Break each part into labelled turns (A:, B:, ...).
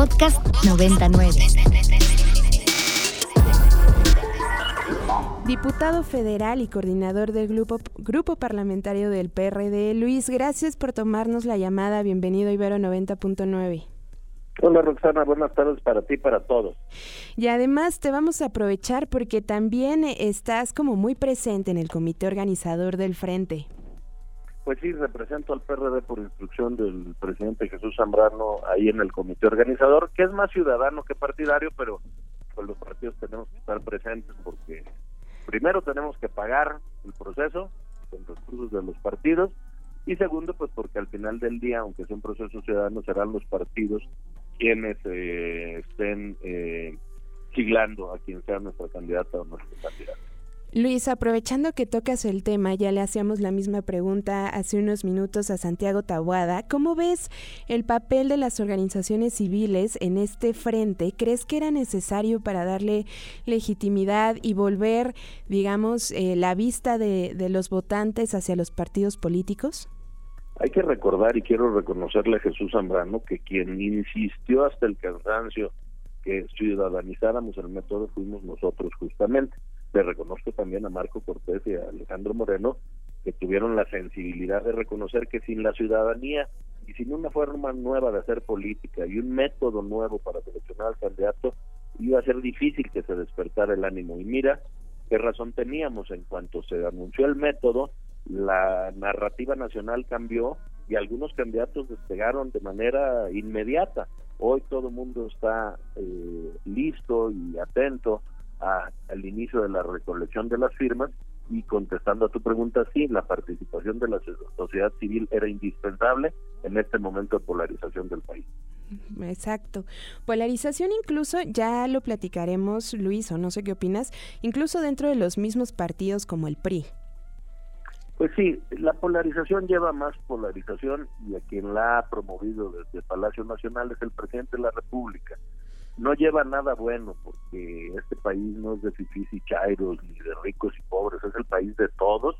A: Podcast 99.
B: Diputado federal y coordinador del grupo, grupo parlamentario del PRD, Luis, gracias por tomarnos la llamada. Bienvenido a Ibero 90.9.
C: Hola Roxana, buenas tardes para ti y para todos.
B: Y además te vamos a aprovechar porque también estás como muy presente en el comité organizador del Frente.
C: Pues sí, represento al PRD por instrucción del presidente Jesús Zambrano ahí en el comité organizador, que es más ciudadano que partidario, pero pues los partidos tenemos que estar presentes porque primero tenemos que pagar el proceso con recursos de los partidos y segundo pues porque al final del día, aunque sea un proceso ciudadano, serán los partidos quienes eh, estén eh, siglando a quien sea nuestra candidata o nuestro candidato.
B: Luis, aprovechando que tocas el tema, ya le hacíamos la misma pregunta hace unos minutos a Santiago Tabuada. ¿Cómo ves el papel de las organizaciones civiles en este frente? ¿Crees que era necesario para darle legitimidad y volver, digamos, eh, la vista de, de los votantes hacia los partidos políticos?
C: Hay que recordar y quiero reconocerle a Jesús Zambrano que quien insistió hasta el cansancio que ciudadanizáramos el método fuimos nosotros justamente le reconozco también a Marco Cortés y a Alejandro Moreno que tuvieron la sensibilidad de reconocer que sin la ciudadanía y sin una forma nueva de hacer política y un método nuevo para seleccionar al candidato iba a ser difícil que se despertara el ánimo. Y mira qué razón teníamos en cuanto se anunció el método la narrativa nacional cambió y algunos candidatos despegaron de manera inmediata. Hoy todo el mundo está eh, listo y atento al inicio de la recolección de las firmas y contestando a tu pregunta, sí, la participación de la sociedad civil era indispensable en este momento de polarización del país.
B: Exacto. Polarización incluso, ya lo platicaremos, Luis, o no sé qué opinas, incluso dentro de los mismos partidos como el PRI.
C: Pues sí, la polarización lleva más polarización y a quien la ha promovido desde Palacio Nacional es el presidente de la República no lleva nada bueno porque este país no es de fifís y chairos ni de ricos y pobres, es el país de todos,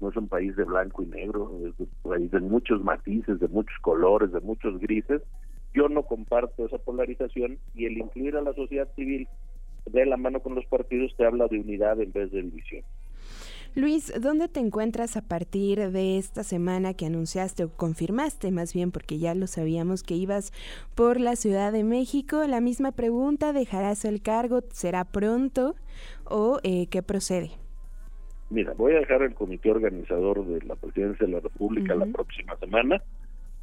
C: no es un país de blanco y negro, es un país de muchos matices, de muchos colores, de muchos grises. Yo no comparto esa polarización y el incluir a la sociedad civil de la mano con los partidos te habla de unidad en vez de división.
B: Luis, ¿dónde te encuentras a partir de esta semana que anunciaste o confirmaste más bien, porque ya lo sabíamos que ibas por la Ciudad de México? La misma pregunta, ¿dejarás el cargo? ¿Será pronto o eh, qué procede?
C: Mira, voy a dejar el comité organizador de la presidencia de la República la próxima semana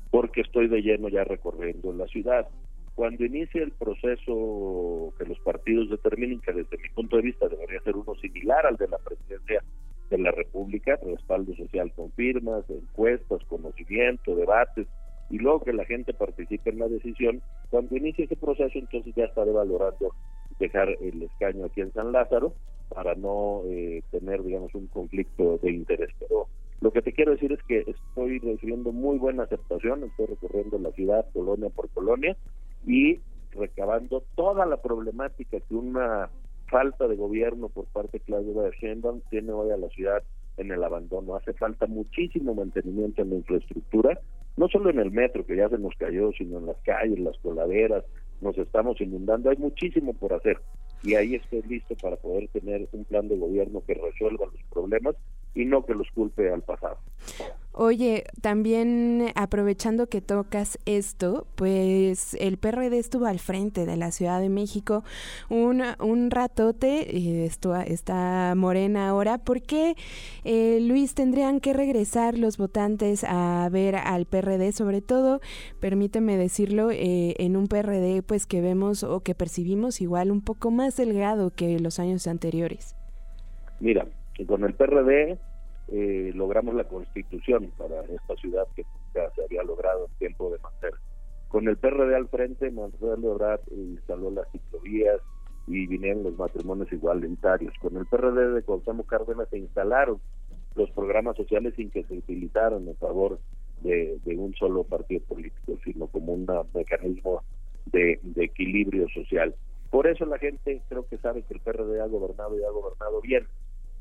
C: porque estoy de lleno ya recorriendo la ciudad. Cuando inicie el proceso que los partidos determinen, que desde mi punto de vista debería ser uno similar al de la presidencia de la República, respaldo social con firmas, encuestas, conocimiento, debates, y luego que la gente participe en la decisión, cuando inicie ese proceso, entonces ya estaré valorando dejar el escaño aquí en San Lázaro para no eh, tener, digamos, un conflicto de interés. Pero lo que te quiero decir es que estoy recibiendo muy buena aceptación, estoy recorriendo la ciudad, colonia por colonia, y recabando toda la problemática que una falta de gobierno por parte de Claudia Sheinbaum tiene hoy a la ciudad en el abandono. Hace falta muchísimo mantenimiento en la infraestructura, no solo en el metro, que ya se nos cayó, sino en las calles, las coladeras, nos estamos inundando. Hay muchísimo por hacer y ahí estoy listo para poder tener un plan de gobierno que resuelva los problemas y no que los culpe al pasado.
B: Oye, también aprovechando que tocas esto, pues el PRD estuvo al frente de la Ciudad de México un, un ratote, eh, esto, está morena ahora. ¿Por qué, eh, Luis, tendrían que regresar los votantes a ver al PRD? Sobre todo, permíteme decirlo, eh, en un PRD pues que vemos o que percibimos igual un poco más delgado que los años anteriores.
C: Mira, con el PRD eh, logramos la constitución para esta ciudad que nunca se había logrado en tiempo de Mancera. Con el PRD al frente, Manuel Ebrard instaló las ciclovías y vinieron los matrimonios igualitarios. Con el PRD de Cuauhtémoc Cárdenas se instalaron los programas sociales sin que se utilizaran en favor de, un solo partido político, sino como un mecanismo de, de equilibrio social. Por eso la gente creo que sabe que el PRD ha gobernado y ha gobernado bien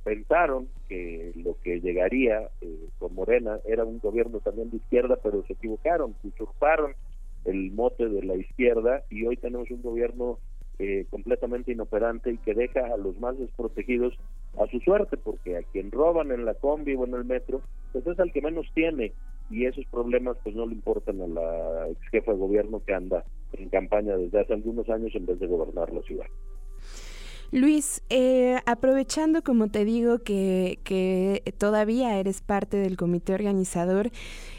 C: pensaron que lo que llegaría eh, con Morena era un gobierno también de izquierda, pero se equivocaron, usurparon el mote de la izquierda y hoy tenemos un gobierno eh, completamente inoperante y que deja a los más desprotegidos a su suerte, porque a quien roban en la combi o en el metro, pues es al que menos tiene y esos problemas pues no le importan a la ex jefa de gobierno que anda en campaña desde hace algunos años en vez de gobernar la ciudad.
B: Luis, eh, aprovechando, como te digo, que, todavía eres parte del comité organizador,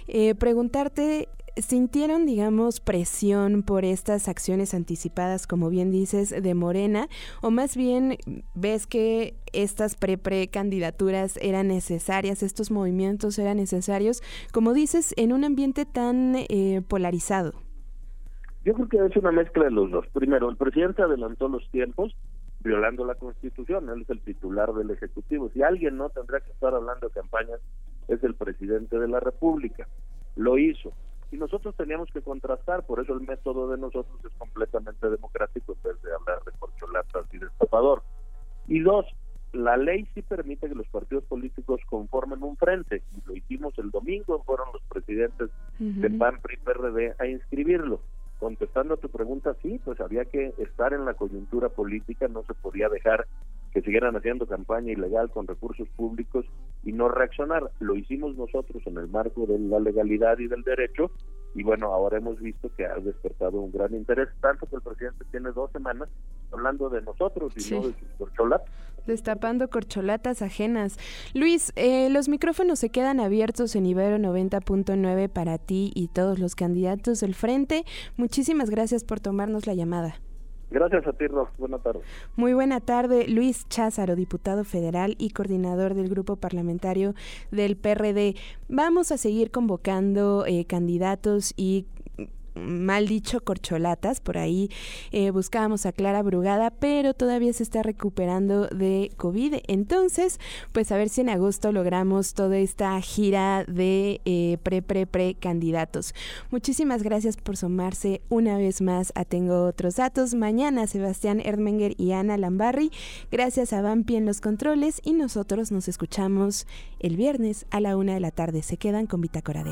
B: eh, preguntarte ¿Sintieron, digamos, presión por estas acciones anticipadas, como bien dices, de Morena? ¿O más bien ves que estas pre-pre-candidaturas eran necesarias, estos movimientos eran necesarios, como dices, en un ambiente tan eh, polarizado?
C: Yo creo que es una mezcla de los dos. Primero, el presidente adelantó los tiempos violando la Constitución, él es el titular del Ejecutivo. Si alguien no tendría que estar hablando de campañas, es el presidente de la República. Lo hizo y nosotros teníamos que contrastar, por eso el método de nosotros es completamente democrático en vez de hablar de corcholatas y de. Y dos, la ley sí permite que los partidos políticos conformen un frente, y lo hicimos el domingo, fueron los presidentes de PAN, PRI, PRD a inscribirlo. Contestando a tu pregunta, sí, pues había que estar en la coyuntura política, no se podía dejar que siguieran haciendo campaña ilegal con recursos públicos y no reaccionar. Lo hicimos nosotros en el marco de la legalidad y del derecho y bueno, ahora hemos visto que ha despertado un gran interés, tanto que el presidente tiene dos semanas hablando de nosotros y no de sus corcholatas.
B: Destapando corcholatas ajenas. Luis, eh, los micrófonos se quedan abiertos en Ibero 90.9 para ti y todos los candidatos del frente. Muchísimas gracias por tomarnos la llamada.
C: Gracias a ti, Rox. Buena tarde.
B: Muy buena tarde. Luis Cházaro, diputado federal y coordinador del grupo parlamentario del PRD. Vamos a seguir convocando eh, candidatos y mal dicho corcholatas, por ahí eh, buscábamos a Clara Brugada, pero todavía se está recuperando de COVID. Entonces, pues a ver si en agosto logramos toda esta gira de eh, pre, pre, pre candidatos. Muchísimas gracias por sumarse una vez más a Tengo Otros Datos. Mañana Sebastián Erdmenger y Ana Lambarri. Gracias a Vampi en los controles y nosotros nos escuchamos el viernes a la una de la tarde. Se quedan con Bitácora de